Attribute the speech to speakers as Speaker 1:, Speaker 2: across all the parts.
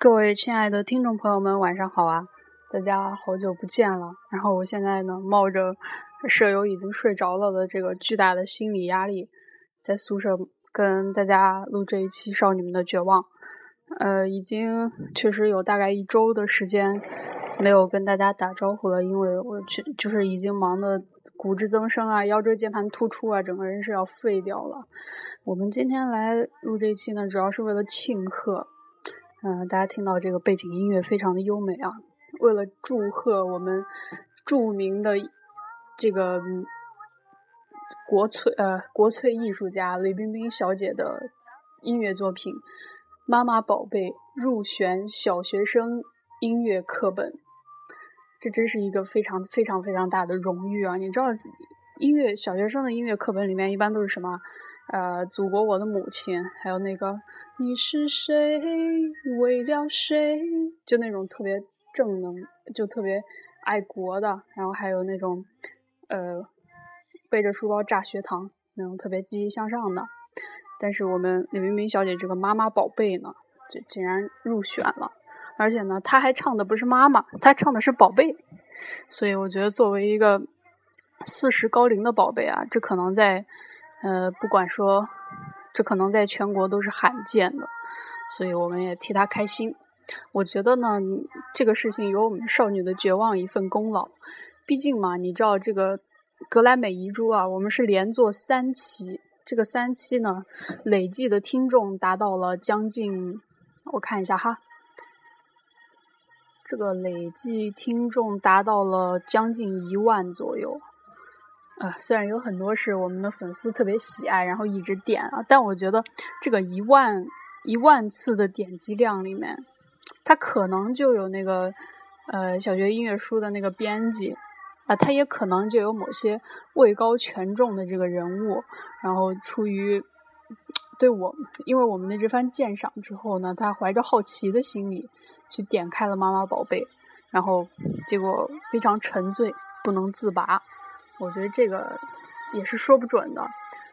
Speaker 1: 各位亲爱的听众朋友们，晚上好啊！大家好久不见了。然后我现在呢，冒着舍友已经睡着了的这个巨大的心理压力，在宿舍跟大家录这一期《少女们的绝望》。呃，已经确实有大概一周的时间没有跟大家打招呼了，因为我去就是已经忙的骨质增生啊，腰椎间盘突出啊，整个人是要废掉了。我们今天来录这一期呢，主要是为了庆贺。嗯，大家听到这个背景音乐非常的优美啊！为了祝贺我们著名的这个国粹呃国粹艺术家李冰冰小姐的音乐作品《妈妈宝贝》入选小学生音乐课本，这真是一个非常非常非常大的荣誉啊！你知道，音乐小学生的音乐课本里面一般都是什么？呃，祖国，我的母亲，还有那个你是谁，为了谁，就那种特别正能，就特别爱国的，然后还有那种呃背着书包炸学堂那种特别积极向上的。但是我们李冰冰小姐这个妈妈宝贝呢，就竟然入选了，而且呢，她还唱的不是妈妈，她唱的是宝贝。所以我觉得，作为一个四十高龄的宝贝啊，这可能在。呃，不管说，这可能在全国都是罕见的，所以我们也替他开心。我觉得呢，这个事情有我们少女的绝望一份功劳。毕竟嘛，你知道这个格莱美遗珠啊，我们是连做三期，这个三期呢，累计的听众达到了将近，我看一下哈，这个累计听众达到了将近一万左右。啊，虽然有很多是我们的粉丝特别喜爱，然后一直点啊，但我觉得这个一万一万次的点击量里面，他可能就有那个呃小学音乐书的那个编辑啊，他也可能就有某些位高权重的这个人物，然后出于对我，因为我们的这番鉴赏之后呢，他怀着好奇的心理去点开了妈妈宝贝，然后结果非常沉醉，不能自拔。我觉得这个也是说不准的，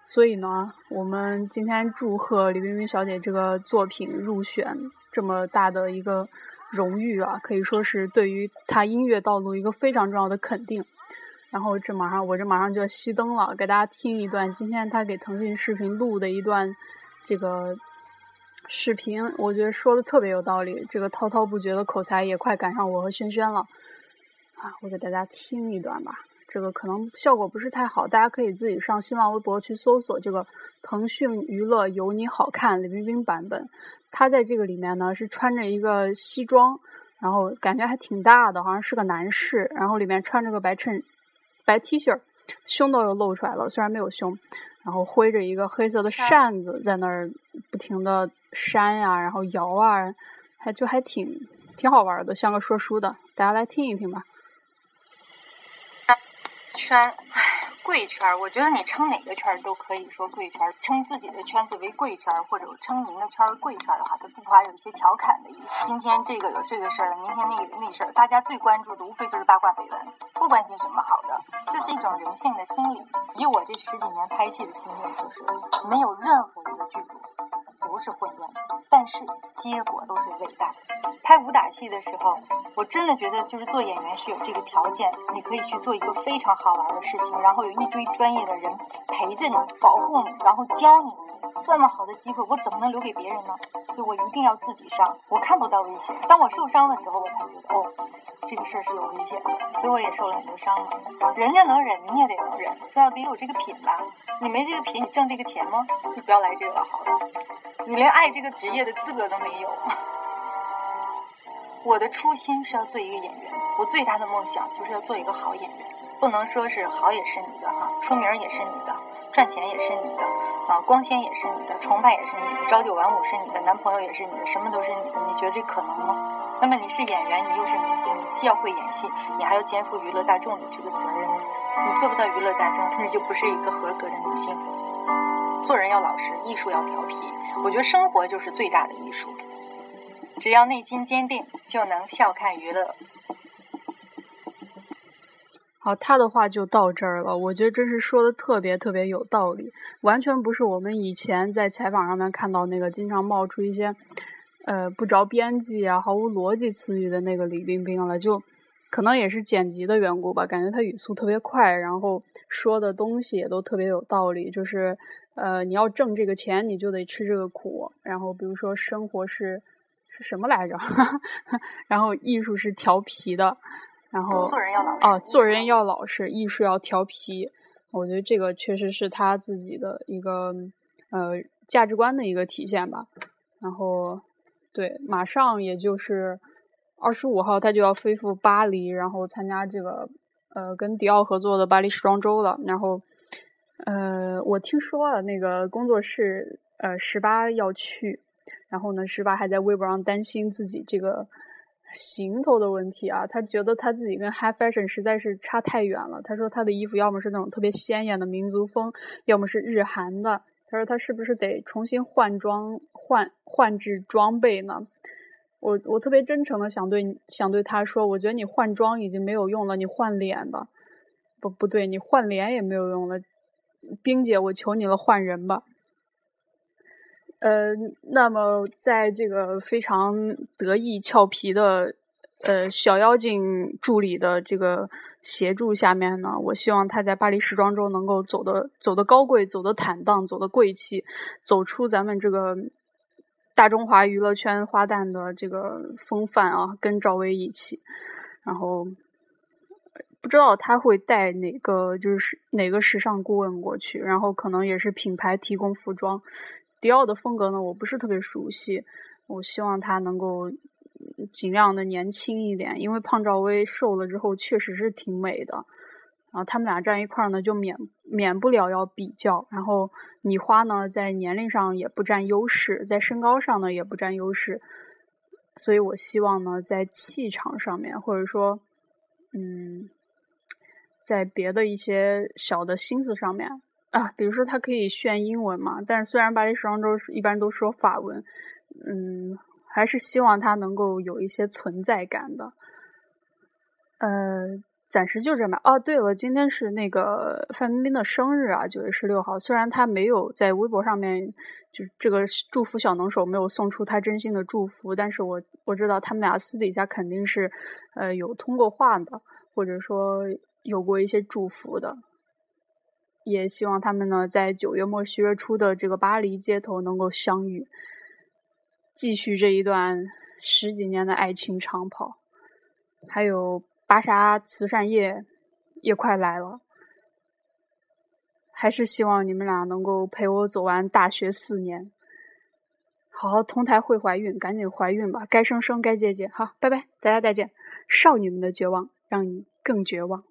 Speaker 1: 所以呢，我们今天祝贺李冰冰小姐这个作品入选这么大的一个荣誉啊，可以说是对于她音乐道路一个非常重要的肯定。然后这马上我这马上就要熄灯了，给大家听一段今天她给腾讯视频录的一段这个视频，我觉得说的特别有道理，这个滔滔不绝的口才也快赶上我和轩轩了啊！我给大家听一段吧。这个可能效果不是太好，大家可以自己上新浪微博去搜索这个腾讯娱乐有你好看李冰冰版本。他在这个里面呢是穿着一个西装，然后感觉还挺大的，好像是个男士。然后里面穿着个白衬白 T 恤，胸都又露出来了，虽然没有胸。然后挥着一个黑色的扇子在那儿不停的扇呀，然后摇啊，还就还挺挺好玩的，像个说书的。大家来听一听吧。
Speaker 2: 圈，唉，贵圈我觉得你称哪个圈都可以说贵圈称自己的圈子为贵圈或者称您的圈贵圈的话，它不乏有一些调侃的意思。今天这个有这个事儿，明天那个那事儿，大家最关注的无非就是八卦绯闻，不关心什么好的，这是一种人性的心理。以我这十几年拍戏的经验，就是没有任何一个剧组不是混乱的，但是结果都是伟大的。拍武打戏的时候。我真的觉得，就是做演员是有这个条件，你可以去做一个非常好玩的事情，然后有一堆专业的人陪着你、保护你，然后教你。这么好的机会，我怎么能留给别人呢？所以我一定要自己上。我看不到危险，当我受伤的时候，我才觉得哦，这个事儿是有危险的。所以我也受了很多伤。人家能忍，你也得能忍，重要得有这个品吧？你没这个品，你挣这个钱吗？你不要来这个了，好了。你连爱这个职业的资格都没有。我的初心是要做一个演员，我最大的梦想就是要做一个好演员。不能说是好也是你的哈，出名也是你的，赚钱也是你的，啊，光鲜也是你的，崇拜也是你的，朝九晚五是你的，男朋友也是你的，什么都是你的。你觉得这可能吗？那么你是演员，你又是明星，你既要会演戏，你还要肩负娱乐大众的这个责任。你做不到娱乐大众，你就不是一个合格的明星。做人要老实，艺术要调皮。我觉得生活就是最大的艺术。只要内心坚定，就能笑看娱乐。
Speaker 1: 好，他的话就到这儿了。我觉得这是说的特别特别有道理，完全不是我们以前在采访上面看到那个经常冒出一些呃不着边际啊、毫无逻辑词语的那个李冰冰了，就。可能也是剪辑的缘故吧，感觉他语速特别快，然后说的东西也都特别有道理。就是，呃，你要挣这个钱，你就得吃这个苦。然后，比如说，生活是是什么来着？然后，艺术是调皮的。然后，
Speaker 2: 做人要老实。
Speaker 1: 哦，做人要老实，艺术要调皮。我觉得这个确实是他自己的一个呃价值观的一个体现吧。然后，对，马上也就是。二十五号他就要飞赴巴黎，然后参加这个呃跟迪奥合作的巴黎时装周了。然后呃，我听说了那个工作室呃十八要去，然后呢十八还在微博上担心自己这个行头的问题啊，他觉得他自己跟 High Fashion 实在是差太远了。他说他的衣服要么是那种特别鲜艳的民族风，要么是日韩的。他说他是不是得重新换装换换制装备呢？我我特别真诚的想对想对他说，我觉得你换装已经没有用了，你换脸吧。不不对，你换脸也没有用了。冰姐，我求你了，换人吧。呃，那么在这个非常得意俏皮的呃小妖精助理的这个协助下面呢，我希望他在巴黎时装周能够走的走的高贵，走的坦荡，走的贵气，走出咱们这个。大中华娱乐圈花旦的这个风范啊，跟赵薇一起，然后不知道他会带哪个，就是哪个时尚顾问过去，然后可能也是品牌提供服装。迪奥的风格呢，我不是特别熟悉，我希望他能够尽量的年轻一点，因为胖赵薇瘦了之后确实是挺美的。然后他们俩站一块儿呢，就免免不了要比较。然后你花呢，在年龄上也不占优势，在身高上呢也不占优势。所以我希望呢，在气场上面，或者说，嗯，在别的一些小的心思上面啊，比如说他可以炫英文嘛。但虽然巴黎时装周一般都说法文，嗯，还是希望他能够有一些存在感的，呃。暂时就这么哦。对了，今天是那个范冰冰的生日啊，九月十六号。虽然她没有在微博上面，就这个祝福小能手没有送出她真心的祝福，但是我我知道他们俩私底下肯定是，呃，有通过话的，或者说有过一些祝福的。也希望他们呢，在九月末十月初的这个巴黎街头能够相遇，继续这一段十几年的爱情长跑，还有。巴莎慈善夜也快来了，还是希望你们俩能够陪我走完大学四年，好好同台会怀孕，赶紧怀孕吧，该生生，该结结，好，拜拜，大家再见。少女们的绝望，让你更绝望。